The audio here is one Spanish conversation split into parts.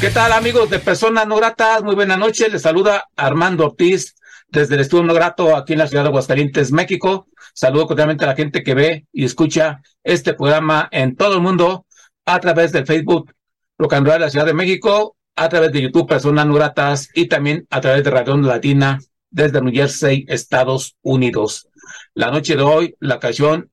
¿Qué tal amigos de Personas No Gratas? Muy buena noche. Les saluda Armando Ortiz desde el Estudio No Grato aquí en la ciudad de Aguascalientes, México. Saludo cordialmente a la gente que ve y escucha este programa en todo el mundo a través del Facebook Rock and Roll de la Ciudad de México, a través de YouTube Personas No Gratas y también a través de Radio Latina desde New Jersey, Estados Unidos. La noche de hoy, la ocasión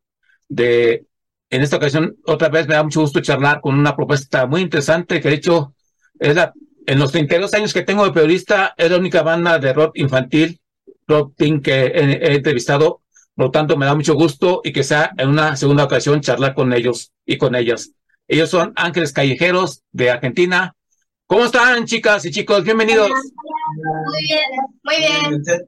de, en esta ocasión, otra vez me da mucho gusto charlar con una propuesta muy interesante que he hecho es la, en los 32 años que tengo de periodista, es la única banda de rock infantil, rock teen que he, he, entrevistado. Por lo tanto, me da mucho gusto y que sea en una segunda ocasión charlar con ellos y con ellas. Ellos son Ángeles Callejeros de Argentina. ¿Cómo están, chicas y chicos? Bienvenidos. Muy bien, muy bien.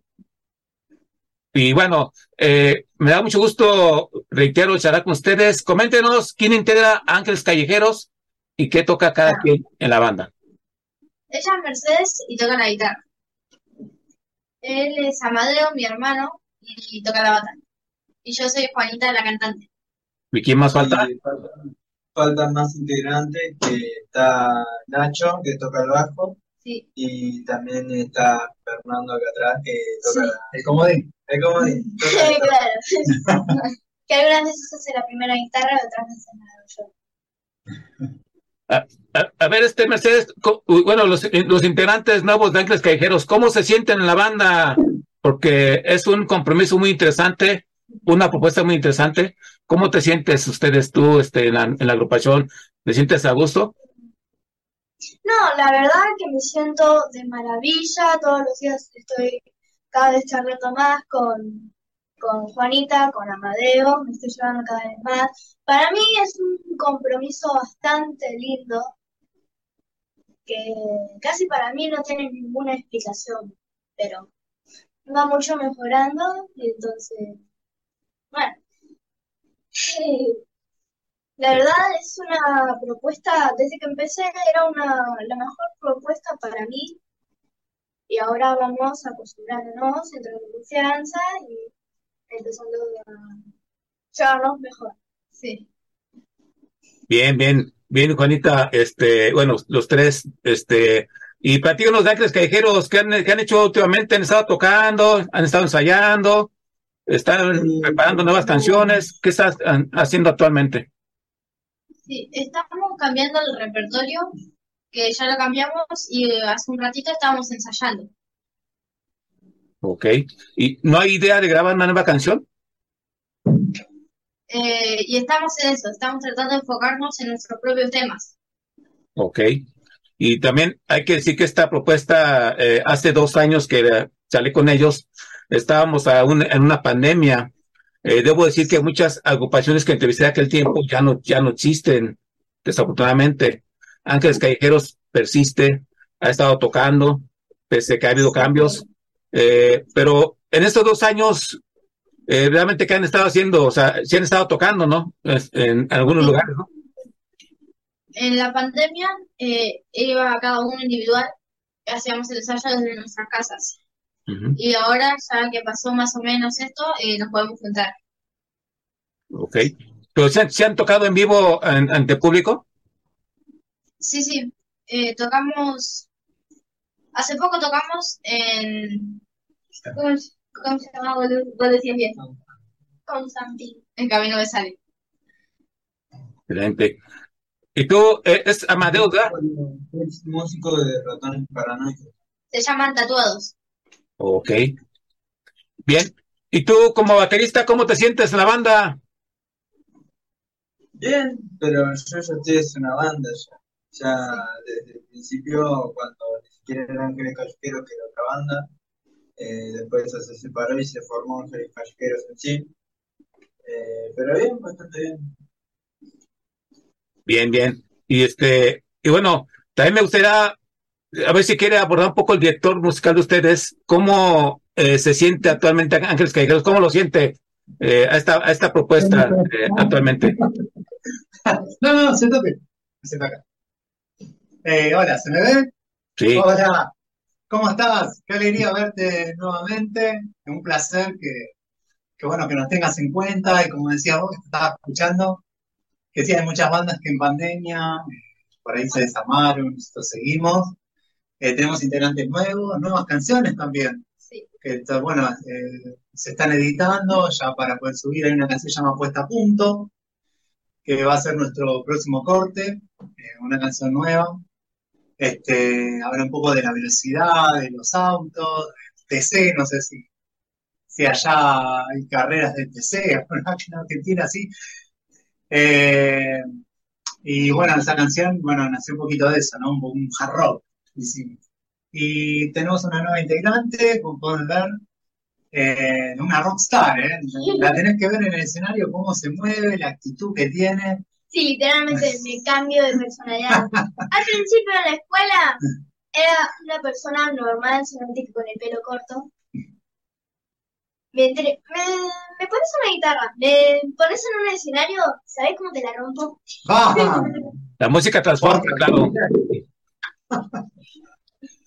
Y bueno, eh, me da mucho gusto, reitero, charlar con ustedes. Coméntenos quién integra Ángeles Callejeros y qué toca cada quien en la banda. Ella es Mercedes y toca la guitarra. Él es Amadeo, mi hermano, y toca la bata. Y yo soy Juanita, la cantante. ¿Y quién más falta? Sí, faltan, faltan más integrantes, que está Nacho, que toca el bajo, Sí. y también está Fernando acá atrás, que toca Sí. la- el comodín. El comodín. claro. que algunas veces hace la primera guitarra y otras veces la yo. A, a- ver, este Mercedes, bueno, los, eh, los integrantes nuevos de Ángeles Callejeros, ¿cómo se sienten en la banda? Porque es un compromiso muy interesante, una propuesta muy interesante. ¿Cómo te sientes ustedes tú este, en, la, en la agrupación? ¿Te sientes a gusto? No, la verdad que me siento de maravilla. Todos los días estoy cada vez charlando más con, con Juanita, con Amadeo. Me estoy llevando cada vez más. Para mí es un compromiso bastante lindo que casi para mí no tiene ninguna explicación, pero va mucho mejorando y entonces, bueno. La verdad es una propuesta, desde que empecé era una, la mejor propuesta para mí y ahora vamos acostumbrándonos, entrando en confianza y empezando a llevarnos mejor. Sí. Bien, bien, bien, Juanita, este, bueno, los tres, este, y platícanos de Ángeles Callejeros, ¿qué han, qué han hecho últimamente? ¿Han estado tocando? ¿Han estado ensayando? ¿Están Sí. preparando nuevas canciones? ¿Qué estás haciendo actualmente? Sí, estamos cambiando el repertorio, que ya lo cambiamos y hace un ratito estábamos ensayando. Ok. ¿Y no hay idea de grabar una nueva canción? Eh, y estamos en eso, estamos tratando de enfocarnos en nuestros propios temas. Ok. Y también hay que decir que esta propuesta, eh, hace dos años que salí con ellos, estábamos a un- en una pandemia. Eh, debo decir que muchas agrupaciones que entrevisté aquel tiempo ya no, ya no existen, desafortunadamente. Ángeles Callejeros persiste, ha estado tocando, pese a que ha habido cambios. Eh, pero en estos dos años, eh, realmente, ¿qué han estado haciendo? O sea, sí han estado tocando, ¿no? En algunos Sí. lugares, ¿no? En la pandemia eh, iba a cada uno individual, hacíamos el ensayo desde nuestras casas. Y ahora, ya que pasó más o menos esto, eh, nos podemos juntar. Ok. ¿Pero se han, se han tocado en vivo en- ante público? Sí, sí, eh, tocamos, hace poco tocamos en, ¿cómo, se llama? Vos, decías bien. Constantín. En Camino de Sale. Excelente. ¿Y tú, eh, es verdad? Es músico de ratones paranoicos. Se llaman Tatuados. Ok. Bien. ¿Y tú, como baterista, cómo te sientes en la banda? Bien, pero yo ya estoy en una banda ya. Ya desde el principio, cuando era Ángeles Callejeros, que era otra banda, eh, después se separó y se formó Ángeles Callejeros en sí. Eh, pero bien, bastante bien. Bien, bien. Y este, y bueno, también me gustaría, a ver si quiere abordar un poco el director musical de ustedes, cómo eh, se siente actualmente Ángeles Callejeros, cómo lo siente eh, a, esta, a esta propuesta eh, actualmente. No, no, siéntate. Siéntate acá. Eh, hola, ¿se me ve? Sí. Hola, ¿cómo estás? Qué alegría verte nuevamente. Un placer que, que bueno, que nos tengas en cuenta y como decías vos, que estabas escuchando, que sí hay muchas bandas que en pandemia eh, por ahí se desarmaron, nosotros seguimos. Eh, tenemos integrantes nuevos, nuevas canciones también, Sí. que bueno, eh, se están editando ya para poder subir. Hay una canción que se llama Puesta a Punto, que va a ser nuestro próximo corte, eh, una canción nueva. Este, habla un poco de la velocidad, de los autos, TC, no sé si, si allá hay carreras de TC, en Argentina sí. Eh, y bueno, esa canción, bueno, nació un poquito de eso, ¿no? Un, un hard rock, hicimos. Y tenemos una nueva integrante, como pueden ver, eh, una rockstar, ¿eh? La tenés que ver en el escenario, cómo se mueve, la actitud que tiene. Sí, literalmente me cambio de personalidad. Al principio en la escuela era una persona normal, solamente que con el pelo corto. Me, entre- me, me pones una guitarra, me pones en un escenario, ¿sabes cómo te la rompo? La música transforma, claro.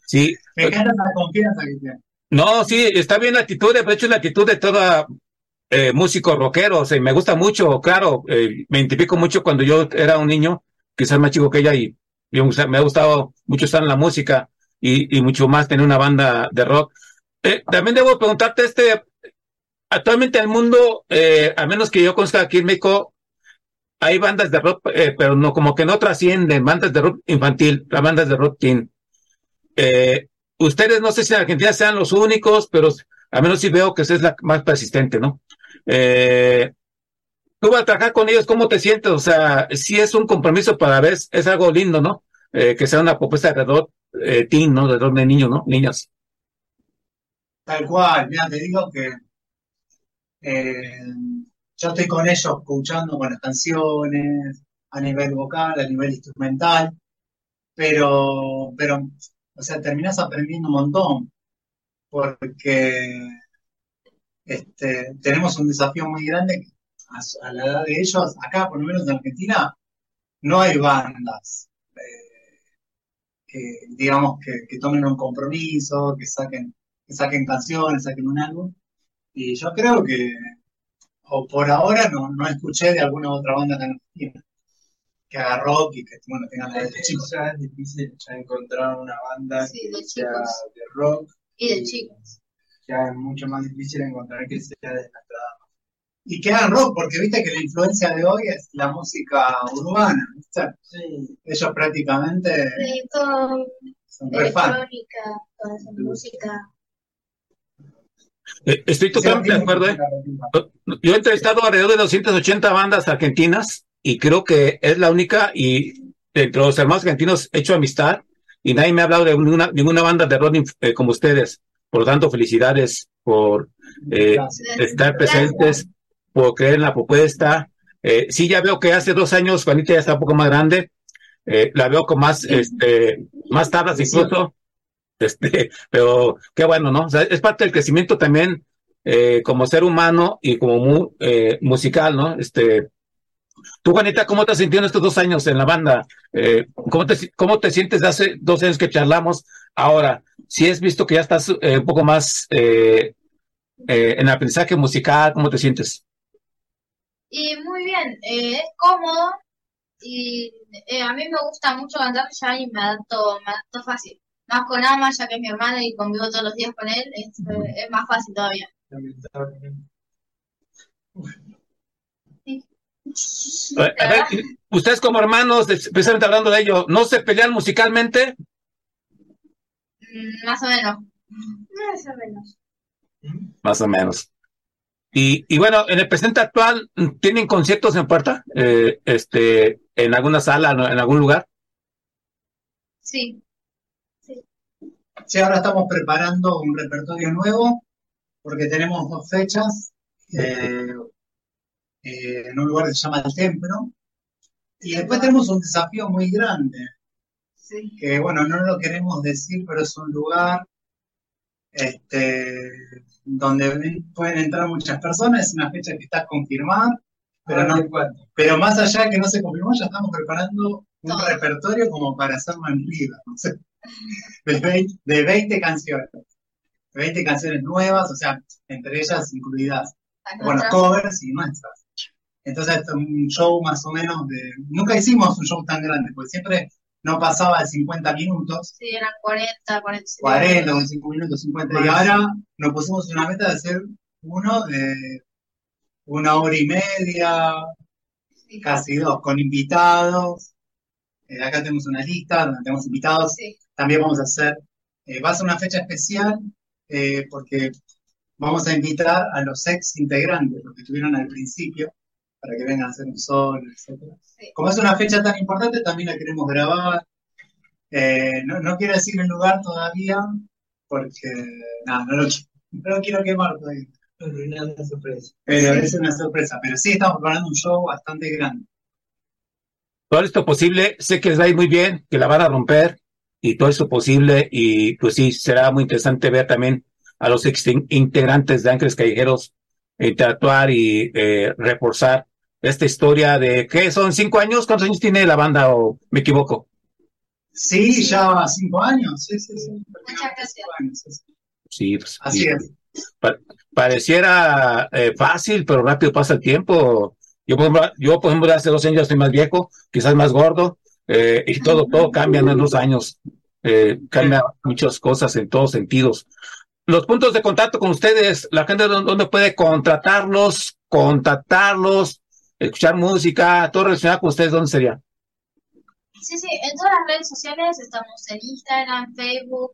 Sí. Me encanta la confianza que tiene. No, sí, está bien la actitud, de hecho es la actitud de toda eh, músico rockero, o sea, y me gusta mucho, claro, eh, me identifico mucho cuando yo era un niño, quizás más chico que ella, y, me ha gustado mucho estar en la música y, mucho más tener una banda de rock. Eh, también debo preguntarte, este, actualmente en el mundo, eh, a menos que yo conozca aquí en México, hay bandas de rock, pero no, como que no trascienden, bandas de rock infantil, las bandas de rock teen. Ustedes no sé si en Argentina sean los únicos, pero al menos sí veo que esa es la más persistente, ¿no? Eh, tú vas a trabajar con ellos, ¿cómo te sientes? O sea, sí es un compromiso para ver, es algo lindo, ¿no? Eh, que sea una propuesta de rock eh, teen, ¿no? De rock de niños, ¿no? Niñas. Tal cual, mira, te digo que eh, yo estoy con ellos escuchando con las canciones, a nivel vocal, a nivel instrumental, pero, pero, o sea, terminás aprendiendo un montón, porque este, tenemos un desafío muy grande que a, a la edad de ellos, acá por lo menos en Argentina, no hay bandas eh, que, digamos, que, que tomen un compromiso, que saquen, que saquen canciones, saquen un álbum. Y yo creo que, o por ahora, no, no escuché de alguna otra banda acá en Argentina que haga rock y que, bueno, tengan la de chicos. ya es difícil ya encontrar una banda Sí, de que sea chicos. de rock. Y de chicos. Ya es mucho más difícil encontrar que sea de nuestra edad. Y que hagan rock, porque viste que la influencia de hoy es la música urbana, ¿viste? Sí, Ellos prácticamente Sí, son electrónica, esa música. Eh, estoy totalmente de acuerdo, ¿eh? Yo he entrevistado alrededor de 280 bandas argentinas y creo que es la única y entre los hermanos argentinos he hecho amistad y nadie me ha hablado de ninguna, ninguna banda de rock eh, como ustedes. Por lo tanto, felicidades por eh, estar presentes, por creer en la propuesta. Eh, sí, ya veo que hace dos años Juanita ya está un poco más grande. Eh, la veo con más, este, más tablas incluso. Este, pero qué bueno, ¿no? O sea, es parte del crecimiento también eh, como ser humano y como mu- eh, musical, ¿no? Este, tú, Juanita, ¿cómo te has sentido en estos dos años en la banda? Eh, ¿cómo, te, ¿Cómo te sientes de hace dos años que charlamos? Ahora, si has visto que ya estás eh, un poco más eh, eh, en aprendizaje musical, ¿cómo te sientes? Y muy bien, eh, es cómodo y eh, a mí me gusta mucho cantar ya y me adapto, me adapto fácil. Más con Ama, ya que es mi hermana y convivo todos los días con él, es, es más fácil todavía. A ver, ustedes como hermanos, especialmente hablando de ello, ¿no se pelean musicalmente? Mm, más o menos. Más o menos. Más o menos. Y, y bueno, en el presente actual, ¿tienen conciertos en puerta? Eh, este, en alguna sala, en algún lugar. Sí, Sí, ahora estamos preparando un repertorio nuevo porque tenemos dos fechas eh, eh, en un lugar que se llama El Templo, Y después tenemos un desafío muy grande, Sí. que bueno, no lo queremos decir, pero es un lugar este, donde pueden entrar muchas personas, es una fecha que está confirmada, pero no, pero más allá de que no se confirmó, ya estamos preparando un Todo. repertorio como para hacerlo en vivo, no sé, de 20, de 20 canciones, 20 canciones nuevas, o sea, entre ellas incluidas, bueno, covers y nuestras. Entonces, un show más o menos de, nunca hicimos un show tan grande, porque siempre no pasaba de 50 minutos, Sí, eran 40, 45. 40, 25 minutos, 50, y ahora nos pusimos una meta de hacer uno de una hora y media, Sí. casi dos, con invitados. Eh, acá tenemos una lista donde tenemos invitados. Sí. También vamos a hacer, eh, va a ser una fecha especial eh, porque vamos a invitar a los ex integrantes, los que estuvieron al principio, para que vengan a hacer un solo, etcétera. Sí. Como es una fecha tan importante, también la queremos grabar. Eh, no, no quiero decir el lugar todavía, porque nada, no lo, no lo quiero quemar todavía. Pero es una sorpresa. Pero sí estamos preparando un show bastante grande. Todo esto posible, sé que les va a ir muy bien, que la van a romper y todo esto posible y pues sí, será muy interesante ver también a los ex integrantes de Ángeles Callejeros interactuar y eh, reforzar esta historia de, ¿qué son? ¿Cinco años? ¿Cuántos años tiene la banda o me equivoco? Sí, ya cinco años. Sí, sí, sí. Muchas gracias. Cinco años, sí, sí. Sí, pues, Así sí. es. Pa- pareciera eh, fácil, pero rápido pasa el tiempo. Yo, por ejemplo, yo, por ejemplo, hace dos años estoy más viejo, quizás más gordo, eh, y todo, todo cambia en dos años. Eh, cambia muchas cosas en todos sentidos. Los puntos de contacto con ustedes, la gente dónde puede contratarlos, contactarlos, escuchar música, todo relacionado con ustedes, ¿dónde sería? Sí, sí, en todas las redes sociales estamos en Instagram, Facebook,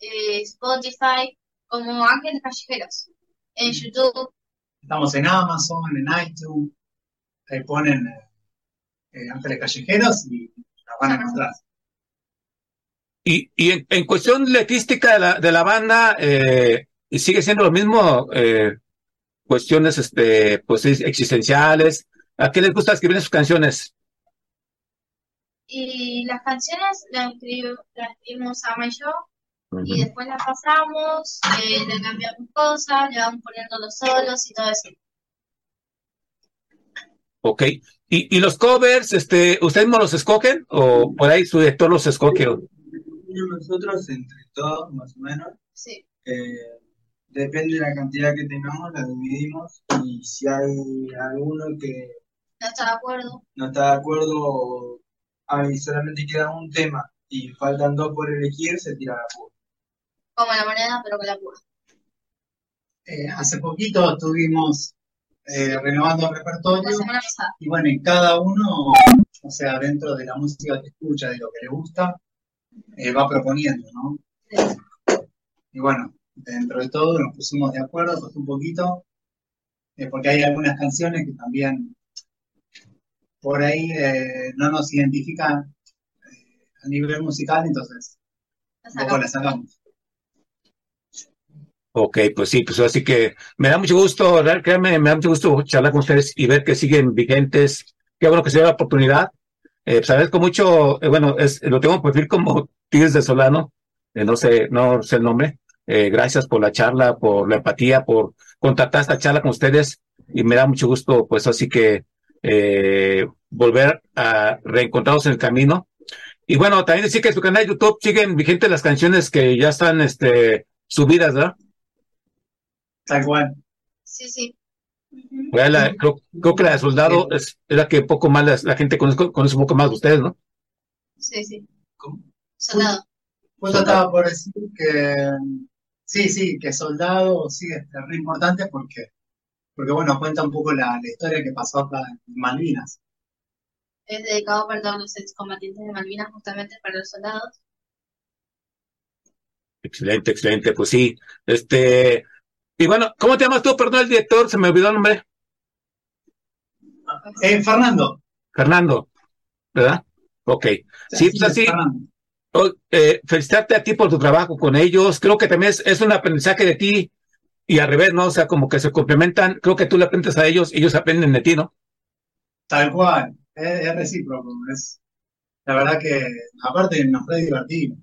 eh, Spotify, como Ángeles Callejeros. En YouTube, Estamos en Amazon, en iTunes. Ahí ponen eh, eh, Ángeles Callejeros y la van a encontrar. Y, y en, en cuestión letrística de la, de la banda, eh, sigue siendo lo mismo, eh, cuestiones este, pues, existenciales. ¿A qué les gusta escribir en sus canciones? y las canciones las, escrib- las escribimos Ama y yo, y después las pasamos, eh, le cambiamos cosas, le vamos poniendo los solos y todo eso. Ok. ¿Y, y los covers, este, ustedes mismos los escogen o por ahí su director los escoge? Nosotros, entre todos, más o menos, Sí, eh, depende de la cantidad que tengamos, la dividimos. Y si hay alguno que no está de acuerdo. no está de acuerdo o hay, solamente queda un tema y faltan dos por elegir, se tira la púa. Como la moneda, pero con la púa. Eh, hace poquito estuvimos eh, renovando el La repertorio semana pasada. y bueno, y cada uno, o sea, dentro de la música que escucha, de lo que le gusta, eh, va proponiendo, ¿no? Sí. Y bueno, dentro de todo nos pusimos de acuerdo, costó un poquito, eh, porque hay algunas canciones que también por ahí eh, no nos identifican eh, a nivel musical, entonces La un poco sacamos. la sacamos. Ok, pues sí, pues así que me da mucho gusto, créanme, me da mucho gusto charlar con ustedes y ver que siguen vigentes. Qué bueno que se dio la oportunidad. Eh, pues agradezco mucho, eh, bueno, es, lo tengo por perfil como Tigres de Solano, eh, no sé, no sé el nombre. Eh, gracias por la charla, por la empatía, por contactar esta charla con ustedes y me da mucho gusto, pues así que eh, volver a reencontrarnos en el camino. Y bueno, también decir que en su canal de YouTube siguen vigentes las canciones que ya están este, subidas, ¿verdad? Tal cual. Sí, sí. Ujú. Bueno, la- creo, creo que la de soldado es, es la que poco más la, la gente conoce, conoce un poco más de ustedes, ¿no? Sí, sí. ¿Cómo? Soldado. Justo estaba por decir que sí, sí, que Soldado sí es re importante porque, porque bueno, cuenta un poco la, la historia que pasó acá en Malvinas. Es dedicado para todos los excombatientes de Malvinas, justamente para los soldados. Excelente, excelente, pues sí. Este, y bueno, ¿cómo te llamas tú? Perdón, el director, se me olvidó el nombre. Eh, Fernando. Fernando, ¿verdad? Ok. Sí, pues es, así, Fernando. oh, eh, felicitarte a ti por tu trabajo con ellos. Creo que también es, es un aprendizaje de ti y al revés, ¿no? O sea, como que se complementan. Creo que tú le aprendes a ellos y ellos aprenden de ti, ¿no? Tal cual. es, es recíproco. Es, la verdad que, aparte, nos re divertimos.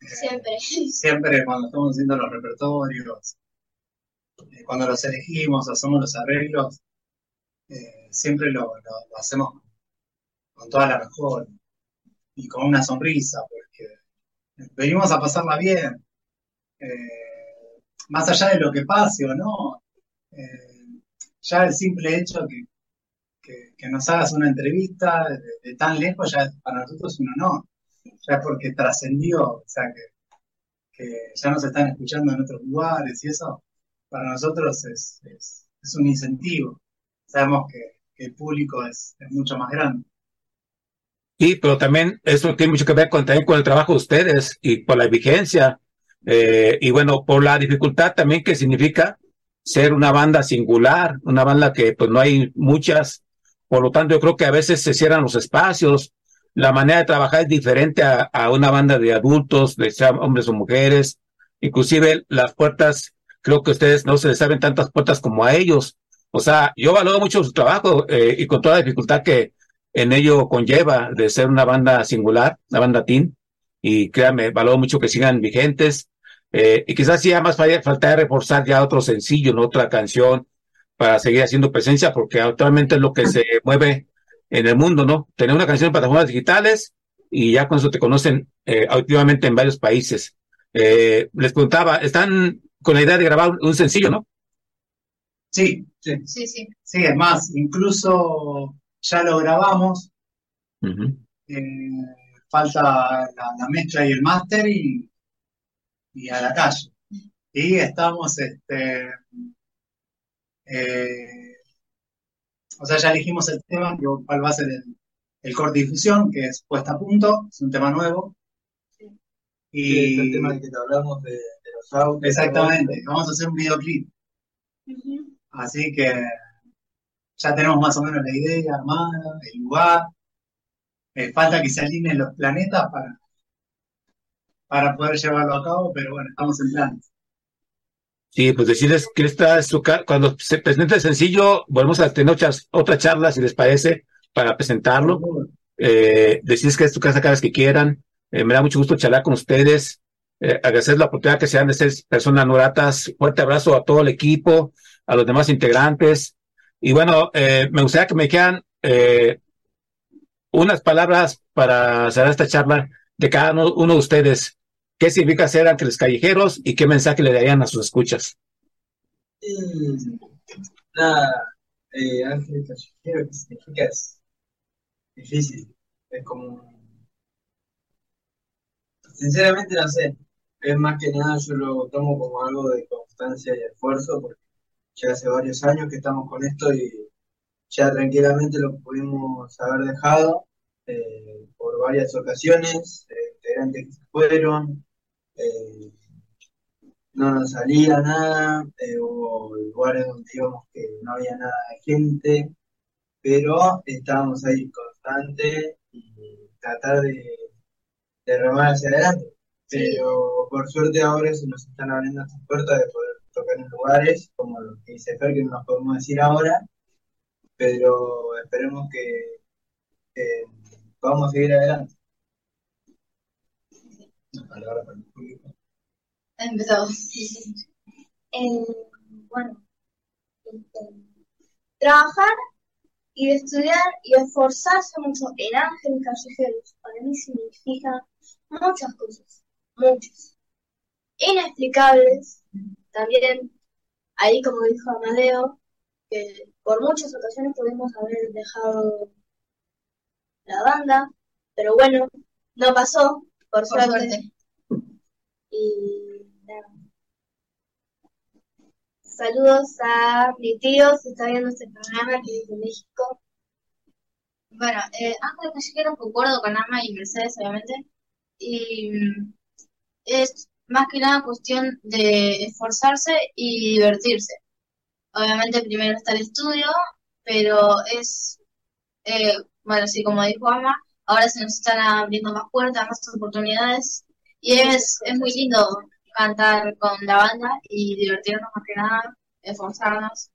Eh, Siempre. siempre cuando estamos haciendo los repertorios, eh, cuando los elegimos, hacemos los arreglos, eh, siempre lo, lo- lo hacemos con toda la mejor y con una sonrisa, porque venimos a pasarla bien. Eh, más allá de lo que pase o no, eh, ya el simple hecho que, que- nos hagas una entrevista de, tan lejos ya es para nosotros es un honor, ya es porque trascendió, o sea que, que ya nos están escuchando en otros lugares y eso para nosotros es, es- es un incentivo. Sabemos que el público es, es mucho más grande. Sí, pero también eso tiene mucho que ver con, también con el trabajo de ustedes y por la vigencia. eh, y bueno, por la dificultad también que significa ser una banda singular, una banda que pues no hay muchas. Por lo tanto, yo creo que a veces se cierran los espacios. La manera de trabajar es diferente a, a una banda de adultos, de hombres o mujeres. Inclusive las puertas, creo que ustedes no se les abren tantas puertas como a ellos. O sea, yo valoro mucho su trabajo eh, y con toda la dificultad que, en ello conlleva de ser una banda singular, una banda teen, y créanme, valoro mucho que sigan vigentes, eh, y quizás sí, más falla- falta de reforzar ya otro sencillo, ¿no? otra canción, para seguir haciendo presencia, porque actualmente es lo que se mueve en el mundo, ¿no? Tener una canción en plataformas digitales, y ya con eso te conocen eh, activamente en varios países. Eh, les preguntaba, ¿están con la idea de grabar un, un sencillo, no? Sí, sí, Sí, sí. sí, es más, incluso ya lo grabamos, eh, falta la, la mezcla y el máster y, y a la calle. Y estamos, este, eh, o sea, ya elegimos el tema, que- cuál va a ser el, el corte difusión, que es puesta a punto, es un tema nuevo. Sí, es el Y tema del que te hablamos de, de los autos. exactamente, vamos a hacer un videoclip. Ujú. Así que ya tenemos más o menos la idea armada, el lugar. Eh, falta que se alineen los planetas para, para poder llevarlo a cabo, pero bueno, estamos en plan. Sí, pues decirles que esta es su cuando se presente el sencillo, volvemos a tener otras, otra charla, si les parece, para presentarlo. Eh, decirles que es tu casa cada vez que quieran. Eh, me da mucho gusto charlar con ustedes. Eh, agradecer la oportunidad que se dan de ser personas no gratas. Fuerte abrazo a todo el equipo, a los demás integrantes. Y bueno, eh, me gustaría que me quieran eh, unas palabras para cerrar esta charla de cada uno, de ustedes. ¿Qué significa ser ángeles callejeros y qué mensaje le darían a sus escuchas? Y nada, eh, Ángel Callejero, ¿qué significa? Difícil. Es como. Sinceramente no sé. Es más que nada, yo lo tomo como algo de constancia y esfuerzo, porque ya hace varios años que estamos con esto y ya tranquilamente lo pudimos haber dejado eh, por varias ocasiones, eh, integrantes que se fueron. eh, no nos salía nada, hubo lugares donde íbamos que no había nada de gente, pero estábamos ahí constante y tratar de, de remar hacia adelante. Pero por suerte ahora se nos están abriendo estas puertas de poder tocar en lugares, como lo que dice Fer, que no nos podemos decir ahora, pero esperemos que, que podamos seguir adelante. Una palabra para el público. Empezamos. Eh, bueno, este, trabajar y estudiar y esforzarse mucho en Ángeles Callejeros para mí significa muchas cosas, muchas. Inexplicables, también, ahí como dijo Amadeo, que por muchas ocasiones pudimos haber dejado la banda, pero bueno, no pasó, por Por suerte. suerte. Y nada. Saludos a mi tío, si está viendo este programa, que es de México. Bueno, eh, Ángeles Callejeros concuerdo con Ama y Mercedes, obviamente. Y mm, es más que nada cuestión de esforzarse y divertirse. Obviamente primero está el estudio, pero es, eh, bueno, sí, como dijo Ama, ahora se nos están abriendo más puertas, más oportunidades. Y es, es muy lindo cantar con la banda y divertirnos más que nada, esforzarnos.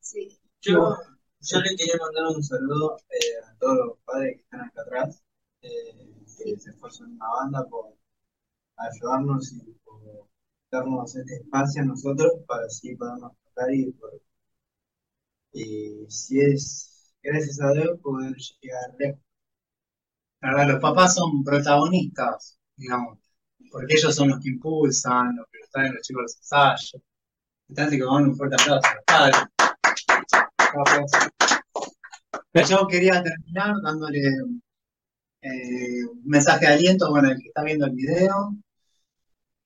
Sí. Yo, Yo le quería mandar un saludo eh, a todos los padres que están acá atrás, eh, que se esfuerzan en la banda por ayudarnos y darnos este espacio a nosotros para así podernos tocar y, si es gracias a Dios poder llegar lejos. Los papás son protagonistas, digamos, porque ellos son los que impulsan, los que los traen los chicos a los ensayos. Entonces, que van un fuerte aplauso a los padres. Aplauso. Yo quería terminar dándole eh, un mensaje de aliento, bueno, el que está viendo el video,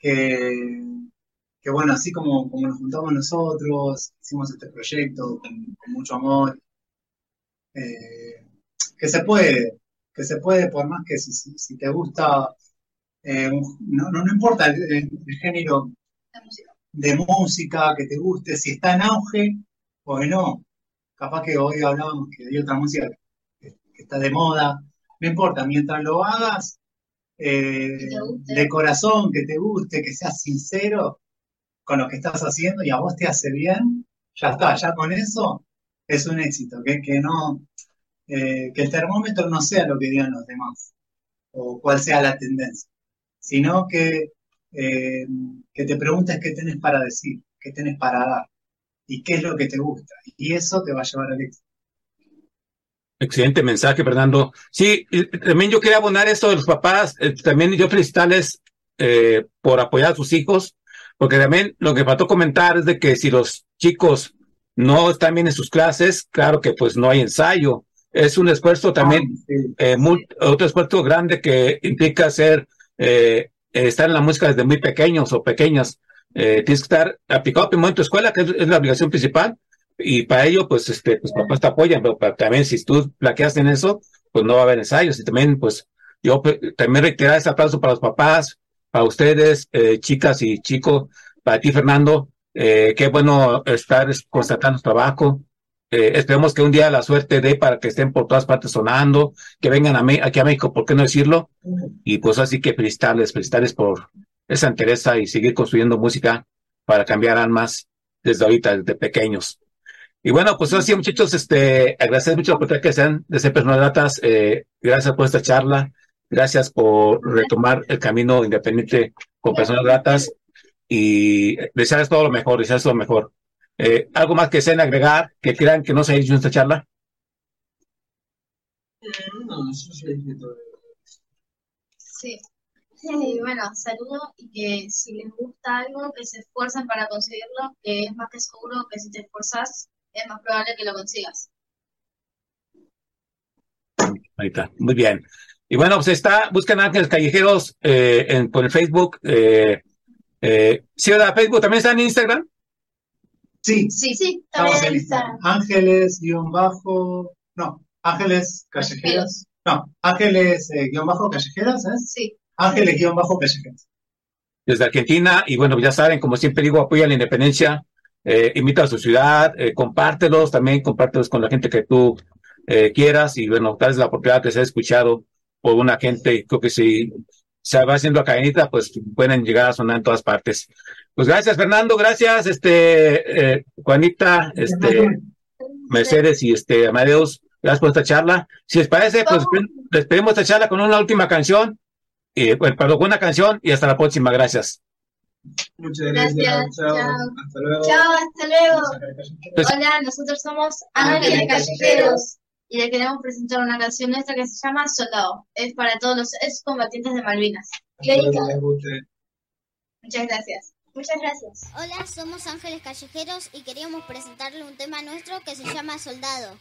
que, que bueno, así como, como nos juntamos nosotros, hicimos este proyecto con, con mucho amor, eh, que se puede, que se puede, por más que si, si- si te gusta, eh, no, no, no importa el, el- el género música. de música que te guste, si está en auge o que no. Capaz que hoy hablábamos que hay otra música que, que está de moda, no importa, mientras lo hagas eh, de corazón, que te guste, que seas sincero con lo que estás haciendo y a vos te hace bien, ya está, ya con eso es un éxito, que, que no, eh, que el termómetro no sea lo que digan los demás o cuál sea la tendencia, sino que, eh, que te preguntes qué tenés para decir, qué tenés para dar y qué es lo que te gusta. Y eso te va a llevar al éxito. Excelente mensaje, Fernando. Sí, también yo quería abonar eso de los papás, eh, también yo felicitarles eh, por apoyar a sus hijos, porque también lo que faltó comentar es de que si los chicos no están bien en sus clases, claro que pues no hay ensayo. Es un esfuerzo también, Sí. eh, muy- otro esfuerzo grande que implica ser, eh, estar en la música desde muy pequeños o pequeñas. Eh, tienes que estar aplicado primero en tu escuela, que es, es la obligación principal, y para ello, pues, este, pues papás te apoyan, pero para- también si tú plaqueas en eso, pues no va a haber ensayos. Y también, pues, yo también reiterar ese aplauso para los papás, para ustedes, eh, chicas y chicos, para ti, Fernando, eh, qué bueno estar es- constatando su trabajo. Eh, esperemos que un día la suerte dé para que estén por todas partes sonando, que vengan a Me- aquí a México, ¿por qué no decirlo? Y pues así que felicitarles, felicitarles por esa interés y seguir construyendo música para cambiar almas desde ahorita, desde pequeños. Y bueno, pues así muchachos, este, agradecer mucho oportunidad que sean de ser personas gratas, eh, gracias por esta charla, gracias por retomar el camino independiente con personas gratas y desearles todo lo mejor, desearles lo mejor. Eh, algo más que deseen agregar, que crean que no se ha dicho en esta charla. Sí. Bueno, saludo y que si les gusta algo, que se esfuercen para conseguirlo, que es más que seguro que si te esfuerzas, es más probable que lo consigas. Ahí está, muy bien. Y bueno, pues está, busquen Ángeles Callejeros eh, en, por el Facebook. Eh, eh, sí, ¿verdad? Facebook también está en Instagram. Sí, Sí, Sí, también en Instagram. Ángeles, guion bajo, no, Ángeles Callejeros. No, Ángeles, eh, guion bajo Callejeros, ¿es? sí. Ángeles, guion bajo Callejeros. desde Argentina. Y bueno, ya saben, como siempre digo, apoya la independencia, eh, invita a su ciudad, eh, compártelos también, compártelos con la gente que tú eh, quieras. Y bueno, tal vez la oportunidad que sea escuchado por una gente, creo que si se va haciendo a cadenita, pues pueden llegar a sonar en todas partes. Pues gracias, Fernando, gracias, este, eh, Juanita, este, Mercedes y este, Amadeus, gracias por esta charla. Si les parece, pues despedimos esta charla con una última canción. Bueno, perdón, con una canción y hasta la próxima. Gracias. Muchas gracias. Gracias, Chao. chao. Hasta luego. Chao, hasta luego. Hola, nosotros somos Ángeles Ángeles Callejeros. Callejeros y le queremos presentar una canción nuestra que se llama Soldado. Es para todos los excombatientes de Malvinas. Espero que les guste. Muchas gracias. Muchas gracias. Hola, somos Ángeles Callejeros y queríamos presentarle un tema nuestro que se llama Soldado.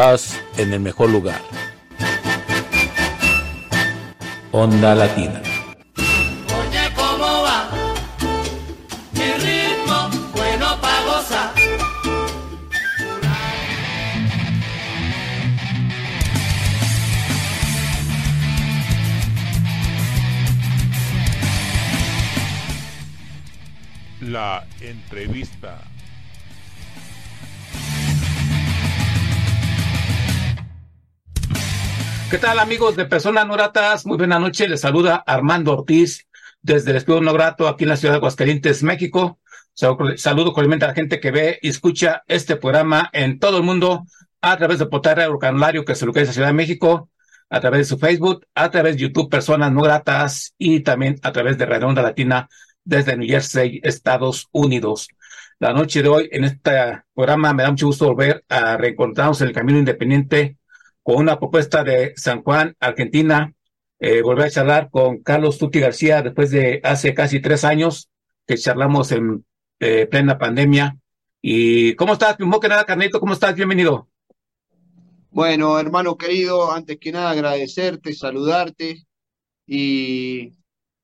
Estás en el mejor lugar. Onda Latina. Oye, ¿cómo va? Mi ritmo bueno pa' gozar. La entrevista. ¿Qué tal amigos de Personas No Gratas? Muy buena noche, les saluda Armando Ortiz desde el Estudio No Grato aquí en la ciudad de Aguascalientes, México. Saludo cordialmente a la gente que ve y escucha este programa en todo el mundo a través de Portal Canulario, que se localiza en la Ciudad de México, a través de su Facebook, a través de YouTube Personas No Gratas y también a través de Redonda Latina desde New Jersey, Estados Unidos. La noche de hoy en este programa me da mucho gusto volver a reencontrarnos en el Camino Independiente con una propuesta de San Juan, Argentina. Eh, volver a charlar con Carlos Tuti García después de hace casi tres años que charlamos en eh, plena pandemia. ¿Y cómo estás? Primero que nada, Carnito, ¿cómo estás? Bienvenido. Bueno, hermano querido, antes que nada agradecerte, saludarte y,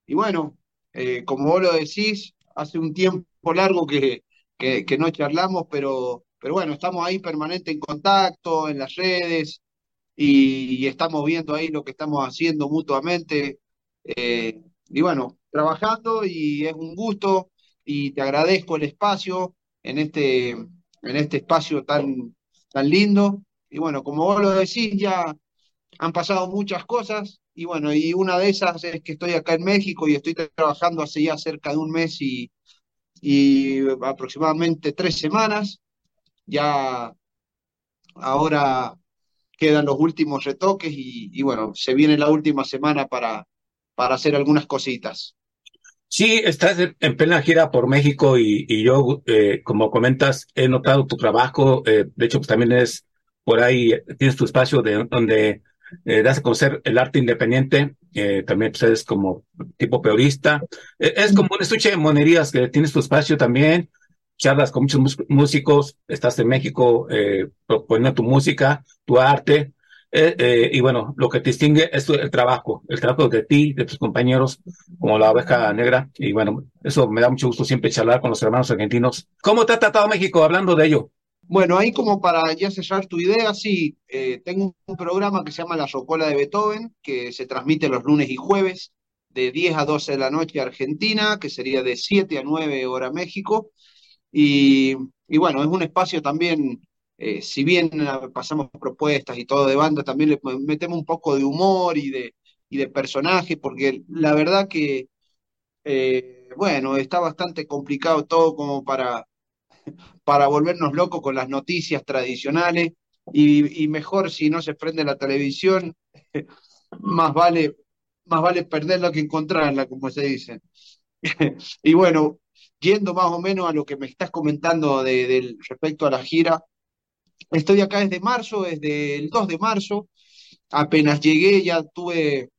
y bueno, eh, como vos lo decís, hace un tiempo largo que, que, que no charlamos, pero, pero bueno, estamos ahí permanente en contacto, en las redes, y, estamos viendo ahí lo que estamos haciendo mutuamente. eh, y bueno, trabajando y es un gusto y te agradezco el espacio en este, en este espacio tan, tan lindo. Y bueno, como vos lo decís, ya han pasado muchas cosas y bueno, y una de esas es que estoy acá en México y estoy trabajando hace ya cerca de un mes y, y aproximadamente tres semanas. Ya ahora quedan los últimos retoques y, y bueno, se viene la última semana para, para hacer algunas cositas. Sí, estás en en plena gira por México y, y yo, eh, como comentas, he notado tu trabajo. eh, de hecho, pues también es por ahí, tienes tu espacio de, donde eh, das a conocer el arte independiente. eh, también pues, eres como tipo peorista. Eh, es como un estuche de monerías que tienes tu espacio también. Charlas con muchos músicos. Estás en México eh, proponiendo tu música, tu arte. Eh, eh, y bueno, lo que te distingue es el trabajo, el trabajo de ti, de tus compañeros, como la oveja negra. Y bueno, eso me da mucho gusto siempre charlar con los hermanos argentinos. ¿Cómo te ha tratado México hablando de ello? Bueno, ahí como para ya cerrar tu idea, sí, eh, tengo un programa que se llama La Rocola de Beethoven, que se transmite los lunes y jueves, de 10 a 12 de la noche Argentina, que sería de 7 a 9 hora México. Y, bueno, es un espacio también, eh, si bien ah, pasamos propuestas y todo de banda, también le metemos un poco de humor y de, y de personaje, porque la verdad que, eh, bueno, está bastante complicado todo como para para volvernos locos con las noticias tradicionales y, y mejor si no se prende la televisión, más vale, más vale perderla que encontrarla, como se dice. Y bueno, yendo más o menos a lo que me estás comentando de, del, respecto a la gira, estoy acá desde marzo, desde el 2 de marzo, apenas llegué ya tuve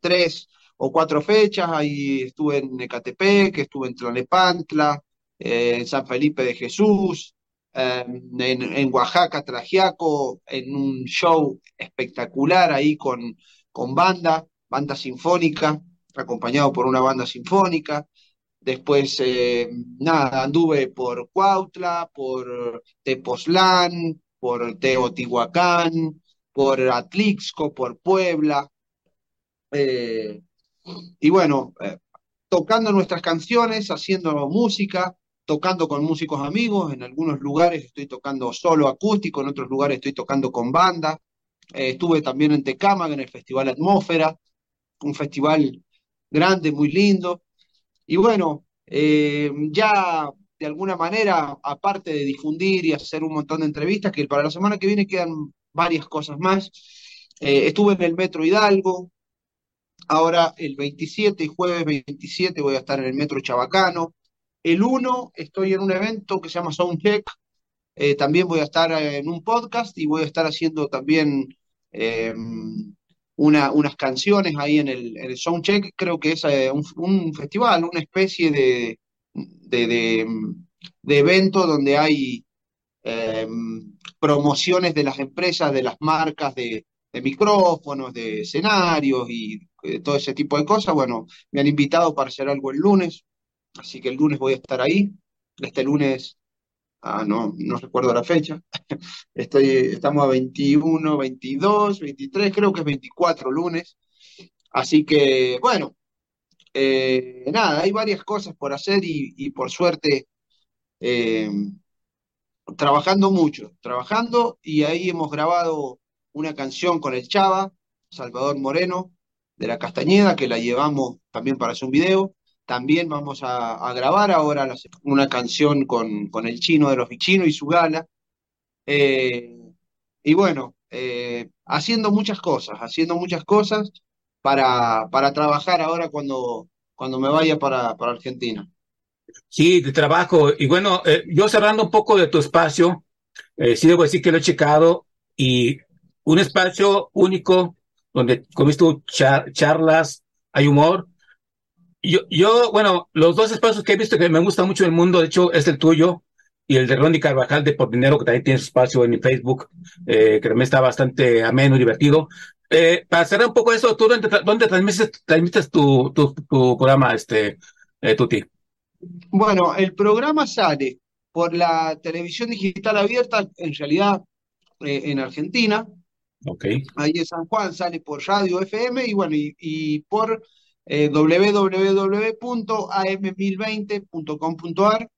tres o cuatro fechas, ahí estuve en Ecatepec, estuve en Tlalnepantla, eh, en San Felipe de Jesús, eh, en, en Oaxaca, Trajiaco, en un show espectacular ahí con, con banda, banda sinfónica, acompañado por una banda sinfónica. Después, eh, nada, anduve por Cuautla, por Tepoztlán, por Teotihuacán, por Atlixco, por Puebla. eh, y bueno, eh, tocando nuestras canciones, haciendo música, tocando con músicos amigos, en algunos lugares estoy tocando solo acústico, en otros lugares estoy tocando con banda. Estuve también en Tecámaga, en el Festival Atmósfera, un festival grande, muy lindo. Y bueno, eh, ya de alguna manera, aparte de difundir y hacer un montón de entrevistas, que para la semana que viene quedan varias cosas más, eh, estuve en el Metro Hidalgo, Ahora el 27 y jueves 27 voy a estar en el Metro Chabacano. El 1 estoy en un evento que se llama Soundcheck. Eh, también voy a estar en un podcast y voy a estar haciendo también eh, una- unas canciones ahí en el, Soundcheck. Creo que es eh, un, festival, una especie de, de, evento donde hay eh, promociones de las empresas, de las marcas de, de micrófonos, de escenarios y eh, todo ese tipo de cosas. Bueno, me han invitado para hacer algo el lunes, así que el lunes voy a estar ahí. Este lunes, ah, no, no recuerdo la fecha. Estoy, estamos a 21, 22, 23, creo que es 24 lunes. Así que, bueno, eh, nada, hay varias cosas por hacer y, por suerte eh, trabajando mucho, trabajando y ahí hemos grabado una canción con el Chava, Salvador Moreno, de la Castañeda, que la llevamos también para hacer un video. También vamos a, grabar ahora una canción con, con el chino de los bichinos y su gala. Eh, y bueno, eh, haciendo muchas cosas, haciendo muchas cosas para, para trabajar ahora cuando, cuando me vaya para, para Argentina. Sí, de trabajo. Y bueno, eh, yo cerrando un poco de tu espacio, eh, sí debo decir que lo he checado y un espacio único donde como charlas, hay humor. Yo, yo, bueno, los dos espacios que he visto que me gustan mucho del mundo, de hecho, es el tuyo y el de Ronnie Carvajal de Por Dinero, que también tiene su espacio en mi Facebook, eh, que también está bastante ameno y divertido. Eh, para cerrar un poco eso, ¿tú dónde, tra- dónde transmites, transmites tu, tu, tu programa, este, eh, Tuti? Bueno, el programa sale por la televisión digital abierta, en realidad eh, en Argentina, Ok. ahí en San Juan sale por radio FM y bueno, y, y por eh, www.am1020.com.ar,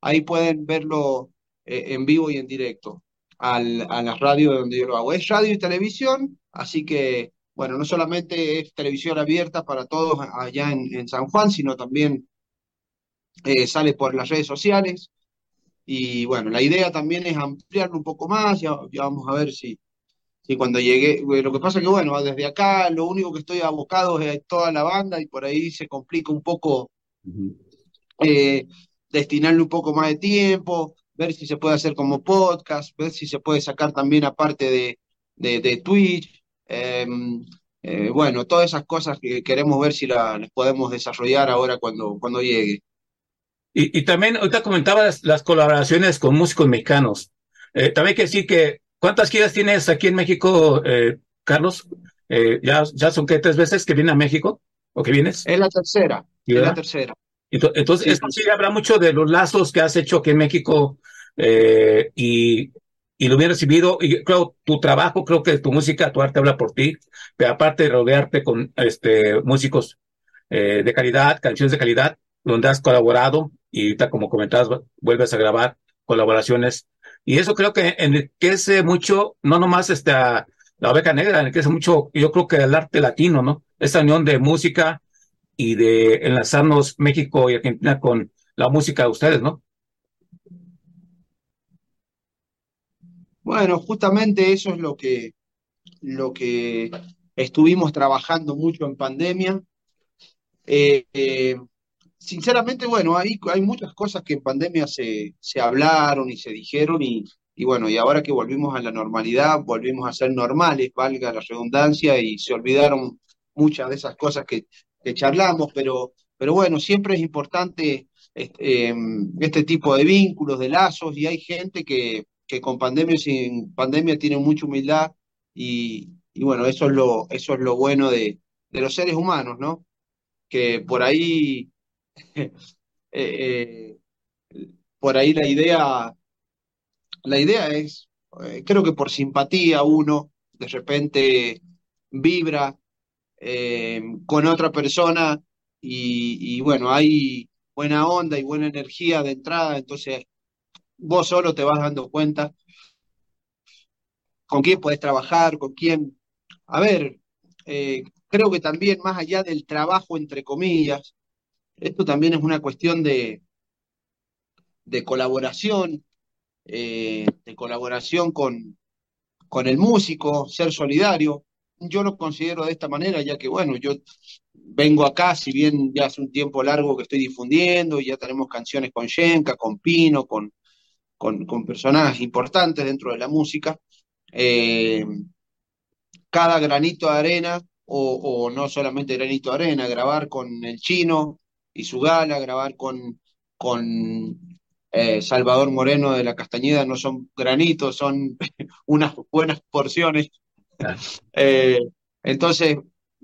ahí pueden verlo eh, en vivo y en directo al, a las radios donde yo lo hago. Es radio y televisión, así que bueno, no solamente es televisión abierta para todos allá en, en San Juan, sino también eh, sale por las redes sociales. Y bueno, la idea también es ampliarlo un poco más, ya, ya vamos a ver si, si cuando llegue, bueno, lo que pasa que bueno, desde acá lo único que estoy abocado es a toda la banda y por ahí se complica un poco eh, destinarle un poco más de tiempo, ver si se puede hacer como podcast, ver si se puede sacar también aparte de, de, de Twitch. eh, eh, bueno, todas esas cosas que queremos ver si la- las podemos desarrollar ahora cuando, cuando llegue. Y, y también, ahorita comentabas las colaboraciones con músicos mexicanos. Eh, también hay que decir que, ¿cuántas giras tienes aquí en México, eh, Carlos? Eh, ya, ya son que tres veces que vienes a México, o que vienes. Es la tercera, ¿Sí, es la tercera. Ento- Entonces, Sí, esto sí habla mucho de los lazos que has hecho aquí en México eh, y, y lo bien recibido. Y creo tu trabajo, creo que tu música, tu arte habla por ti, pero aparte de rodearte con este, músicos eh, de calidad, canciones de calidad, donde has colaborado y ahorita, como comentabas, vuelves a grabar colaboraciones. Y eso creo que enriquece mucho, no nomás esta, la oveja negra, enriquece mucho, yo creo que el arte latino, ¿no? Esta unión de música y de enlazarnos México y Argentina con la música de ustedes, ¿no? Bueno, justamente eso es lo que, lo que estuvimos trabajando mucho en pandemia. Eh, eh, sinceramente, bueno, hay, hay muchas cosas que en pandemia se, se hablaron y se dijeron y, y bueno, y ahora que volvimos a la normalidad, volvimos a ser normales, valga la redundancia, y se olvidaron muchas de esas cosas que, que charlamos, pero, pero bueno, siempre es importante este, eh, este tipo de vínculos, de lazos, y hay gente que, que con pandemia y sin pandemia tiene mucha humildad y, y bueno, eso es lo, eso es lo bueno de, de los seres humanos, ¿no? Que por ahí, eh, eh, por ahí la idea, la idea es, eh, creo que por simpatía uno de repente vibra con otra persona y, bueno, hay buena onda y buena energía de entrada, entonces vos solo te vas dando cuenta con quién podés trabajar, con quién. A ver, creo que también más allá del trabajo, entre comillas, esto también es una cuestión de, de colaboración, eh, de colaboración con, con el músico, ser solidario. Yo lo considero de esta manera, ya que, bueno, yo vengo acá, si bien ya hace un tiempo largo que estoy difundiendo, ya tenemos canciones con Yenka, con Pino, con, con, con personajes importantes dentro de la música. Eh, cada granito de arena, o no solamente granito de arena, grabar con el chino y su gala, grabar con, con eh, Salvador Moreno de la Castañeda no son granitos, son unas buenas porciones. Eh, entonces,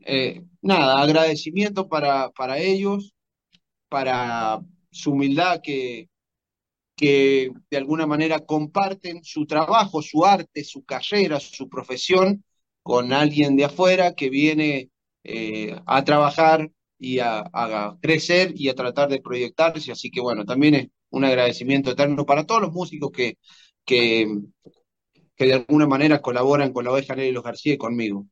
eh, nada, agradecimiento para, para ellos, para su humildad que, que de alguna manera comparten su trabajo, su arte, su carrera, su profesión con alguien de afuera que viene eh, a trabajar y a, a crecer y a tratar de proyectarse. Así que bueno, también es un agradecimiento eterno para todos los músicos que, que, que de alguna manera colaboran con la Oveja Negra y los García y conmigo.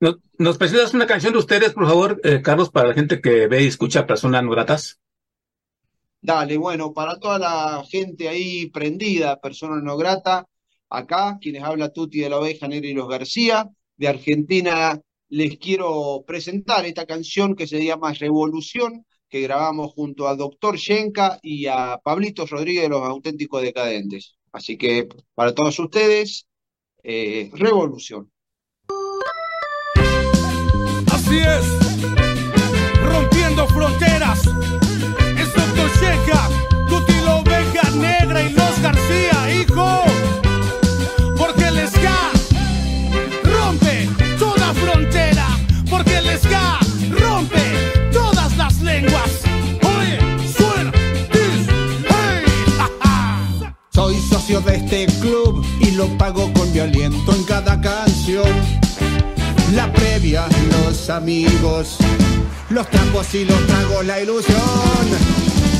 ¿Nos, nos presentas una canción de ustedes, por favor, eh, Carlos, para la gente que ve y escucha Personas No Gratas? Dale, bueno, para toda la gente ahí prendida, persona no grata, acá quienes habla Tuti de la Oveja Negra y los García, de Argentina, les quiero presentar esta canción que se llama Revolución, que grabamos junto a Doctor Yenka y a Pablito Rodríguez de los Auténticos Decadentes. Así que para todos ustedes, eh, Revolución. Así es, rompiendo fronteras. De este club y lo pago con mi aliento en cada canción. La previa, los amigos, los trapos y los tragos, la ilusión.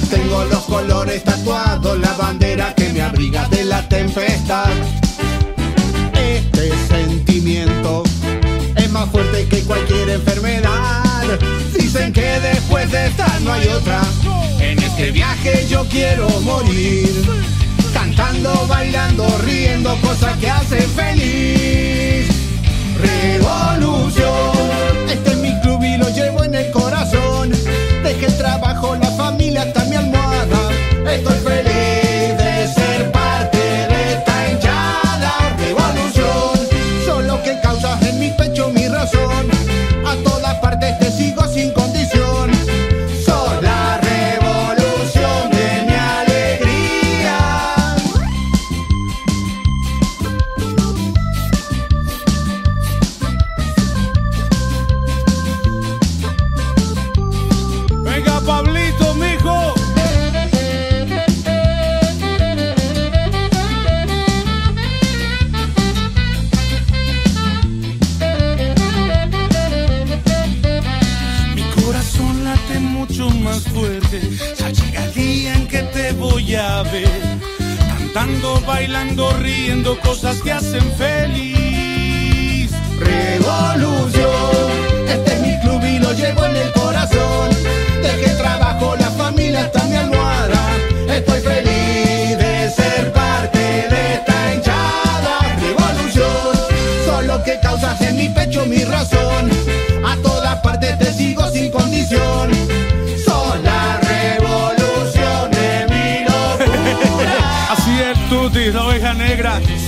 Tengo los colores tatuados, la bandera que me abriga de la tempestad. Este sentimiento es más fuerte que cualquier enfermedad. Dicen que después de esta no hay otra. En este viaje yo quiero morir. Cantando, bailando, riendo, cosas que hacen feliz. Revolución. Bailando, riendo, cosas que hacen feliz.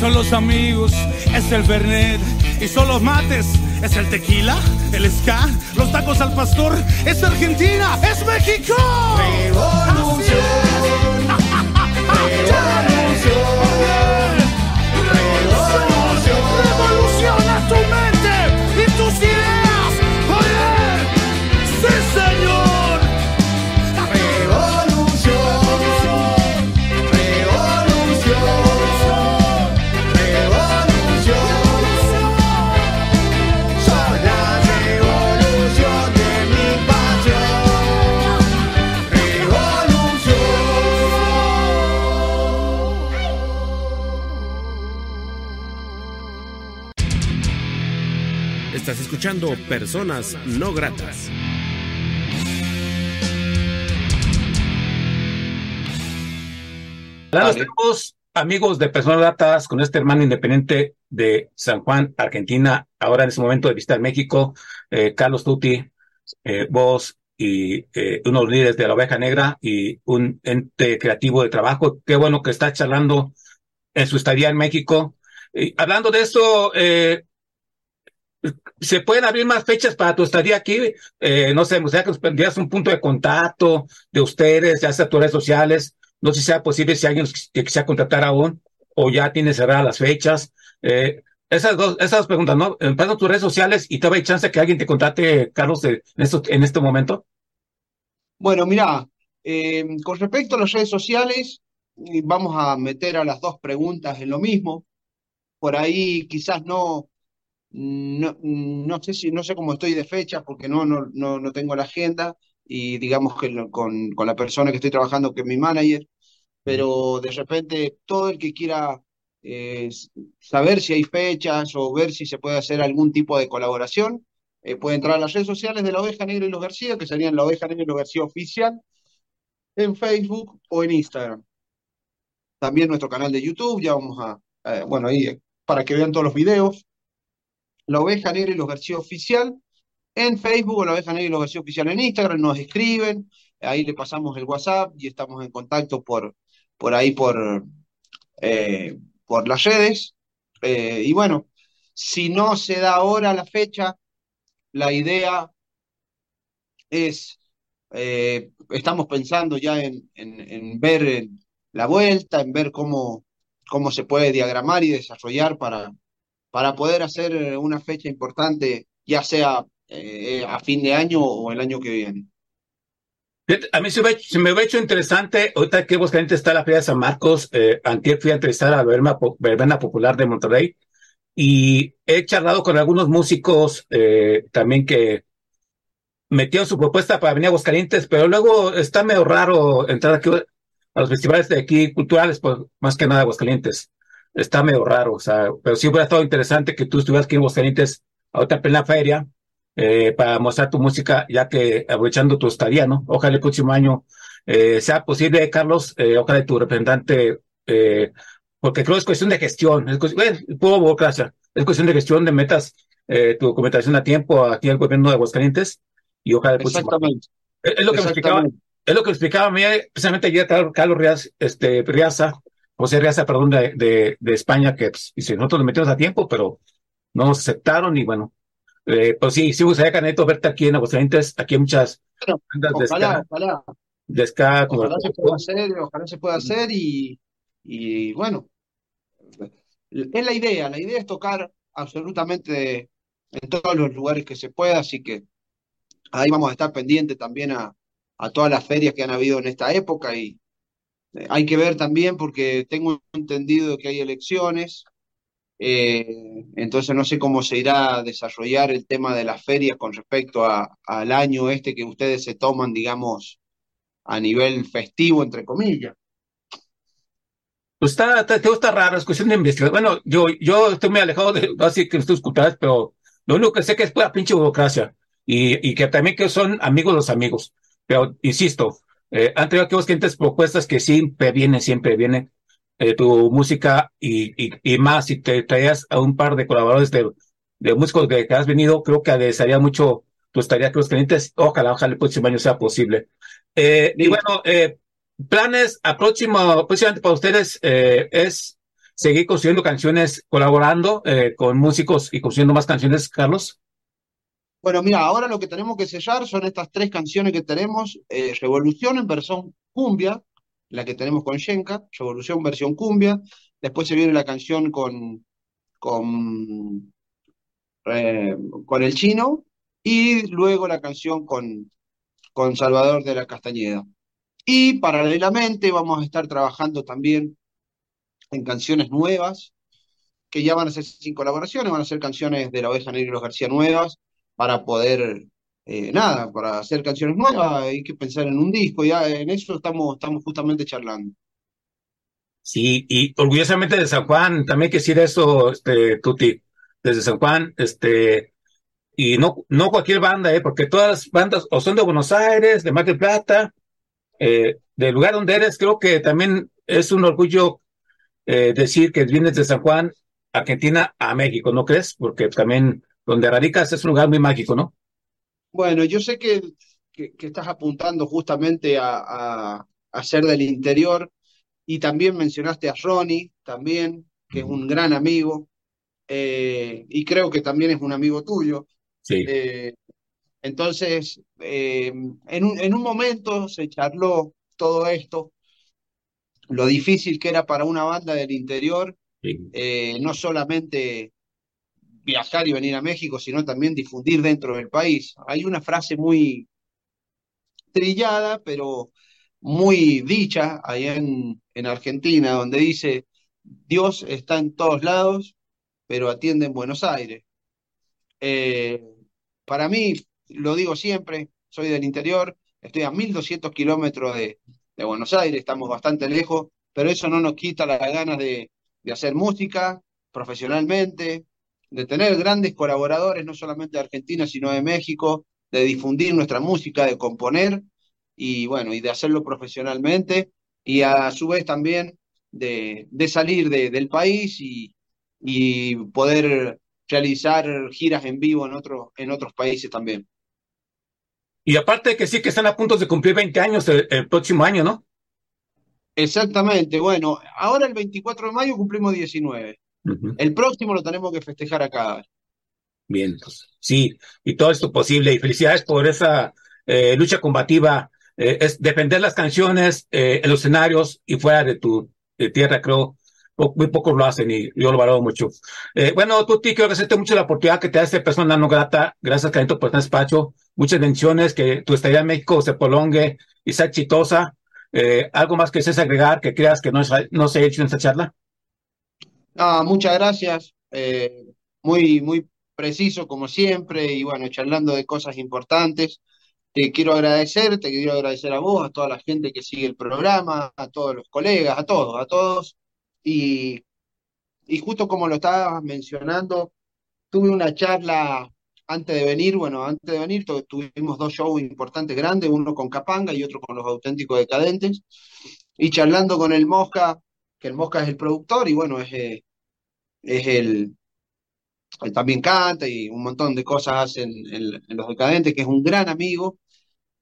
Son los amigos, es el Bernet. Y son los mates, es el tequila, el ska, los tacos al pastor, es Argentina, es México. Revolución. Revoluciona escuchando Personas No Gratas. Hola, nos vemos, amigos de Personas Gratas, con este hermano independiente de San Juan, Argentina, ahora en ese momento de visitar México, eh, Carlos Tuti, eh, vos y eh, unos líderes de la oveja negra y un ente creativo de trabajo. Qué bueno que está charlando en su estadía en México. Y hablando de esto, eh, ¿se pueden abrir más fechas para tu estadía aquí? Eh, no sé, me gustaría un punto de contacto de ustedes, ya sea tus redes sociales, No sé si sea posible si alguien que quisiera contratar aún o ya tiene cerradas las fechas. Eh, esas dos, esas preguntas, ¿no? Empiezan tus redes sociales y todavía hay chance que alguien te contrate, Carlos, en, en este momento. Bueno, mirá, eh, con respecto a las redes sociales, eh, vamos a meter a las dos preguntas en lo mismo. Por ahí quizás no, no, no sé si, no sé cómo estoy de fechas porque no, no, no, no tengo la agenda y digamos que con, con la persona que estoy trabajando, que es mi manager, pero de repente todo el que quiera eh, saber si hay fechas o ver si se puede hacer algún tipo de colaboración, eh, puede entrar a las redes sociales de la Oveja Negra y los García, que serían la Oveja Negra y los García Oficial, en Facebook o en Instagram. También nuestro canal de YouTube, ya vamos a, eh, bueno, ahí para que vean todos los videos. La Oveja Negra y los García Oficial en Facebook La Oveja Negra y los García Oficial en Instagram, nos escriben, ahí le pasamos el WhatsApp y estamos en contacto por, por ahí, por, eh, por las redes. Eh, y bueno, si no se da ahora la fecha, la idea es, eh, estamos pensando ya en, en- en ver la vuelta, en ver cómo, cómo se puede diagramar y desarrollar para, para poder hacer eh, una fecha importante, ya sea eh, a fin de año o el año que viene. A mí se me, se me ha hecho interesante, ahorita que Aguascalientes está la Feria de San Marcos, eh, fui a entrevistar a la verbena, verbena popular de Monterrey y he charlado con algunos músicos eh, también que metieron su propuesta para venir a Aguascalientes, pero luego está medio raro entrar aquí a los festivales de aquí culturales, pues más que nada Aguascalientes. Está medio raro, o sea, pero sí hubiera estado interesante que tú estuvieras aquí en Aguascalientes ahorita en plena feria eh, para mostrar tu música, ya que aprovechando tu estadía, ¿no? Ojalá el próximo año eh, sea posible, Carlos, eh, ojalá tu representante, eh, porque creo que es cuestión de gestión, es cuestión, burocracia, es cuestión de gestión de metas eh, tu documentación a tiempo aquí al gobierno de Aguascalientes y ojalá el próximo año. Exactamente. Es, es lo que me explicaba, es lo que me explicaba a mí, eh, precisamente ayer Carlos Carlos Riaz, este, Riaza, José Riaza, perdón, de, de, de España, que pues, dice, nosotros lo metimos a tiempo, pero no nos aceptaron y bueno, eh, pues sí, sí gustaría, Caneto, verte aquí en Aguascalientes, aquí hay muchas Bueno, bandas de ojalá, ska, ojalá, de ska, como ojalá se pueda hacer, ojalá se pueda hacer y, y bueno, es la idea, la idea es tocar absolutamente en todos los lugares que se pueda, así que ahí vamos a estar pendientes también a, a todas las ferias que han habido en esta época y hay que ver también porque tengo entendido que hay elecciones, eh, entonces no sé cómo se irá a desarrollar el tema de las ferias con respecto a- al año este que ustedes se toman, digamos, a nivel festivo, entre comillas. Pues está, está, está raro, es cuestión de investigación. Bueno, yo, yo estoy muy alejado de, así que estoy culturales, pero lo único que sé que es pura pinche burocracia y, y que también que son amigos los amigos. Pero insisto, eh, han traído aquí bastantes propuestas que siempre vienen, siempre vienen eh, tu música y, y, y más si te traías a un par de colaboradores de, de músicos que has venido, creo que aderezaría mucho tu estaría que los clientes, ojalá, ojalá el próximo año sea posible. Eh, y bueno, eh, planes a próximo, próximamente para ustedes eh, es seguir construyendo canciones, colaborando con músicos y construyendo más canciones, Carlos. Bueno, mira, ahora lo que tenemos que sellar son estas tres canciones que tenemos, eh, Revolución en versión cumbia, la que tenemos con Shenka, Revolución versión cumbia, después se viene la canción con, con, eh, con el chino y luego la canción con, con Salvador de la Castañeda. Y paralelamente vamos a estar trabajando también en canciones nuevas, que ya van a ser sin colaboraciones, van a ser canciones de la Oveja Negra y los García nuevas, para poder, eh, nada, para hacer canciones nuevas hay que pensar en un disco, ya en eso estamos, estamos justamente charlando. Sí, y orgullosamente de San Juan, también decir eso, este, Tuti, desde San Juan, este, y no, no cualquier banda, eh, porque todas las bandas o son de Buenos Aires, de Mar del Plata, eh, del lugar donde eres, creo que también es un orgullo eh, decir que vienes de San Juan, Argentina, a México, ¿no crees? Porque también donde radicas es un lugar muy mágico, ¿no? Bueno, yo sé que, que, que estás apuntando justamente a, a, a ser del interior y también mencionaste a Ronnie, también, que es un gran amigo, eh, y creo que también es un amigo tuyo. Sí. Eh, entonces, eh, en un, en un momento se charló todo esto lo difícil que era para una banda del interior, no solamente viajar y venir a México, sino también difundir dentro del país. Hay una frase muy trillada, pero muy dicha ahí en, en Argentina, donde dice, Dios está en todos lados, pero atiende en Buenos Aires. Eh, para mí, lo digo siempre, soy del interior, estoy a 1200 kilómetros de, Buenos Aires, estamos bastante lejos, pero eso no nos quita las ganas de hacer música profesionalmente, de tener grandes colaboradores, no solamente de Argentina, sino de México, de difundir nuestra música, de componer y bueno, y de hacerlo profesionalmente y a su vez también de, de salir de- del país y, y poder realizar giras en vivo en otros en otros países también. Y aparte de que sí que están a punto de cumplir 20 años el, el próximo año, ¿no? Exactamente, bueno, ahora el 24 de mayo cumplimos 19. El próximo lo tenemos que festejar acá. Bien, pues, sí, y todo esto posible. Y felicidades por esa eh, lucha combativa. eh, es defender las canciones eh, en los escenarios y fuera de tu de tierra, creo. po- Muy pocos lo hacen y yo lo valoro mucho. Bueno, Tuti, quiero agradecerte mucho la oportunidad que te da esta persona no grata. Gracias, Carito, por este despacho. Muchas bendiciones, que tu estadía en México se prolongue y sea exitosa. ¿algo más que desees agregar que creas que no, no se ha hecho en esta charla? Muchas gracias. eh, muy, muy preciso como siempre y bueno, charlando de cosas importantes. Te quiero agradecer, te quiero agradecer a vos, a toda la gente que sigue el programa, a todos los colegas, a todos, a todos. Y, y justo como lo estabas mencionando, tuve una charla antes de venir, bueno, antes de venir tu- tuvimos dos shows importantes grandes, uno con Capanga y otro con los auténticos decadentes, y charlando con el Mosca, que el Mosca es el productor y bueno, es, eh, es el, él también canta y un montón de cosas hace en, Los Decadentes, que es un gran amigo.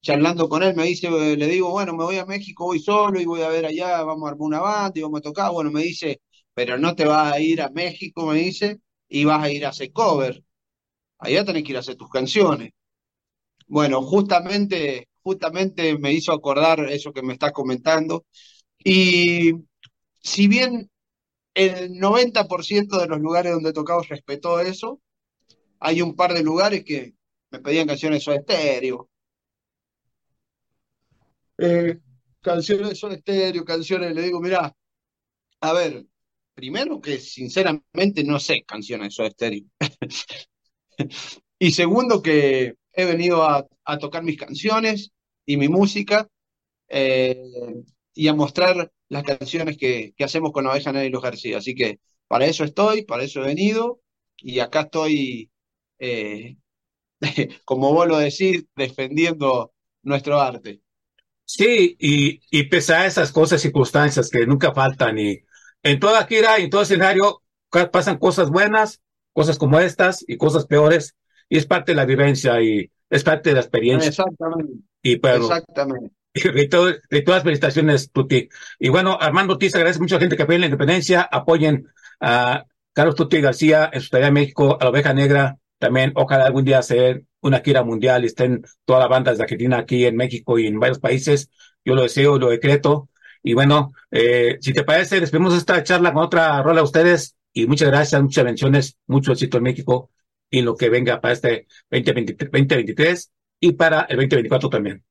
Charlando con él, me dice, eh, le digo, bueno, me voy a México, voy solo y voy a ver allá, vamos a armar una banda y vamos a tocar. Bueno, me dice, pero no te vas a ir a México, me dice, y vas a ir a hacer cover. Allá tenés que ir a hacer tus canciones. Bueno, justamente, justamente me hizo acordar eso que me estás comentando. Y si bien el 90% de los lugares donde he tocado respetó eso, hay un par de lugares que me pedían canciones de Soda Stereo. Eh, canciones de Soda Stereo, canciones, le digo, mirá, a ver, primero que sinceramente no sé canciones de Soda Stereo. Y segundo que he venido a, a tocar mis canciones y mi música eh, y a mostrar las canciones que, que hacemos con la Oveja Negra y los García. Así que para eso estoy, para eso he venido y acá estoy, eh, como vos lo decís, defendiendo nuestro arte. Sí, y, y pese a esas cosas, circunstancias que nunca faltan, y en toda gira y en todo escenario pasan cosas buenas, cosas como estas y cosas peores, y es parte de la vivencia y es parte de la experiencia. Exactamente. Y pero, Exactamente. de, todo- de todas felicitaciones, Tuti. Y bueno, Armando Ortiz agradece mucho a la gente que apoya la independencia, apoyen a Carlos Tuti García en su tarea en México, a la Oveja Negra, también ojalá algún día hacer una gira mundial y estén todas las bandas de Argentina aquí en México y en varios países. Yo lo deseo, lo decreto. Y bueno, eh, si te parece, despedimos esta charla con otra rola a ustedes y muchas gracias, muchas bendiciones, mucho éxito en México y lo que venga para este 2023, 2023 y para el 2024 también.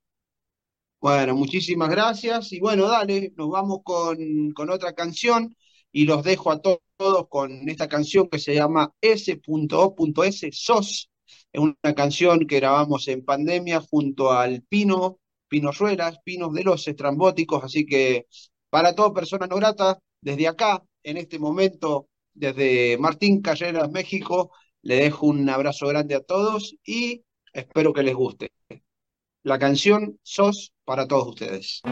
Bueno, muchísimas gracias. Y bueno, dale, nos vamos con, con otra canción y los dejo a to- todos con esta canción que se llama S.O.S. SOS. Es una canción que grabamos en pandemia junto al Pino, Pino Ruelas, Pinos de los Estrambóticos. Así que para toda persona no grata, desde acá, en este momento, desde Martín Carreras, México, le dejo un abrazo grande a todos y espero que les guste. La canción SOS para todos ustedes.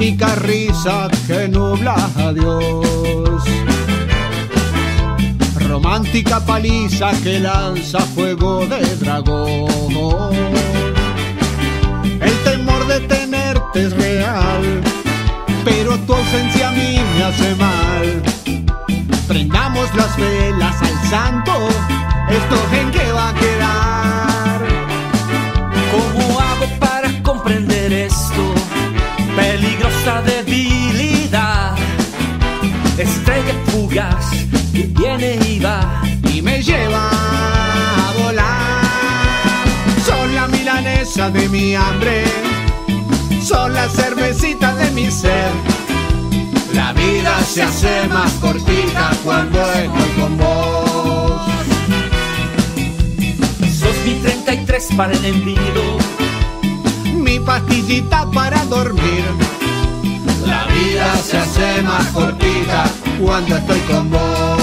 Intergaláctica risa que nubla a Dios. auténtica paliza que lanza fuego de dragón. El temor de tenerte es real, pero tu ausencia a mí me hace mal. Prendamos las velas al santo, esto en qué va a quedar. Fugaz que viene y va y me lleva a volar. Son la milanesa de mi hambre, son la cervecita de mi ser. La vida se hace más cortita cuando estoy con vos. Sos mi 33 para el envido, mi pastillita para dormir. La vida se hace más cortita cuando estoy con vos.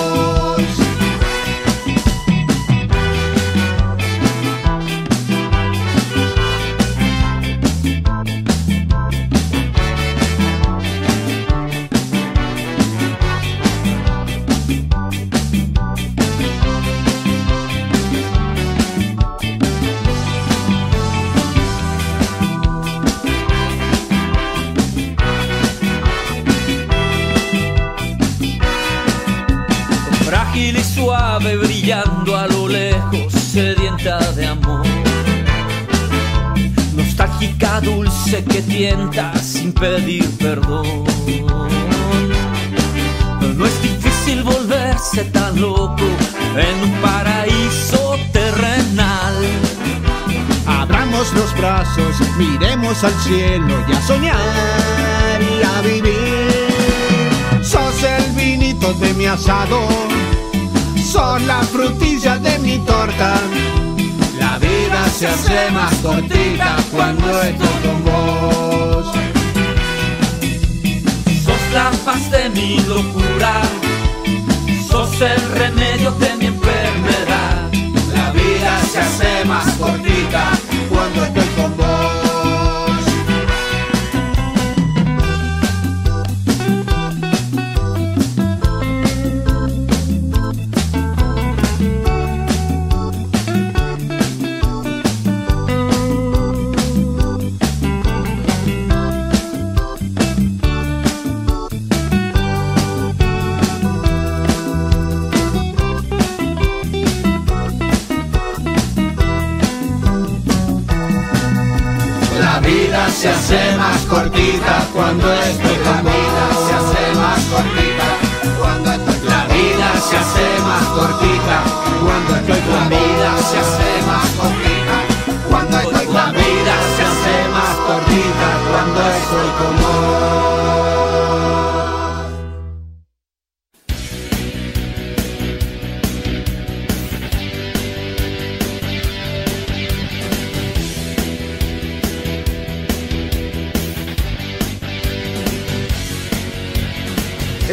Que tienta sin pedir perdón. No es difícil volverse tan loco en un paraíso terrenal. Abramos los brazos, miremos al cielo y a soñar y a vivir. Sos el vinito de mi asado, sos la frutilla de mi torta. Vida se hace más cortita cuando estoy con vos. Sos la paz de mi locura, sos el remedio de mi enfermedad. La vida se hace más cortita cuando estoy cuando estoy con vos. se hace más cortita. Cuando estoy La vida se hace más cortita. Cuando estoy con vida se hace más cortita. Cuando estoy La vida se hace más cortita. Cuando estoy con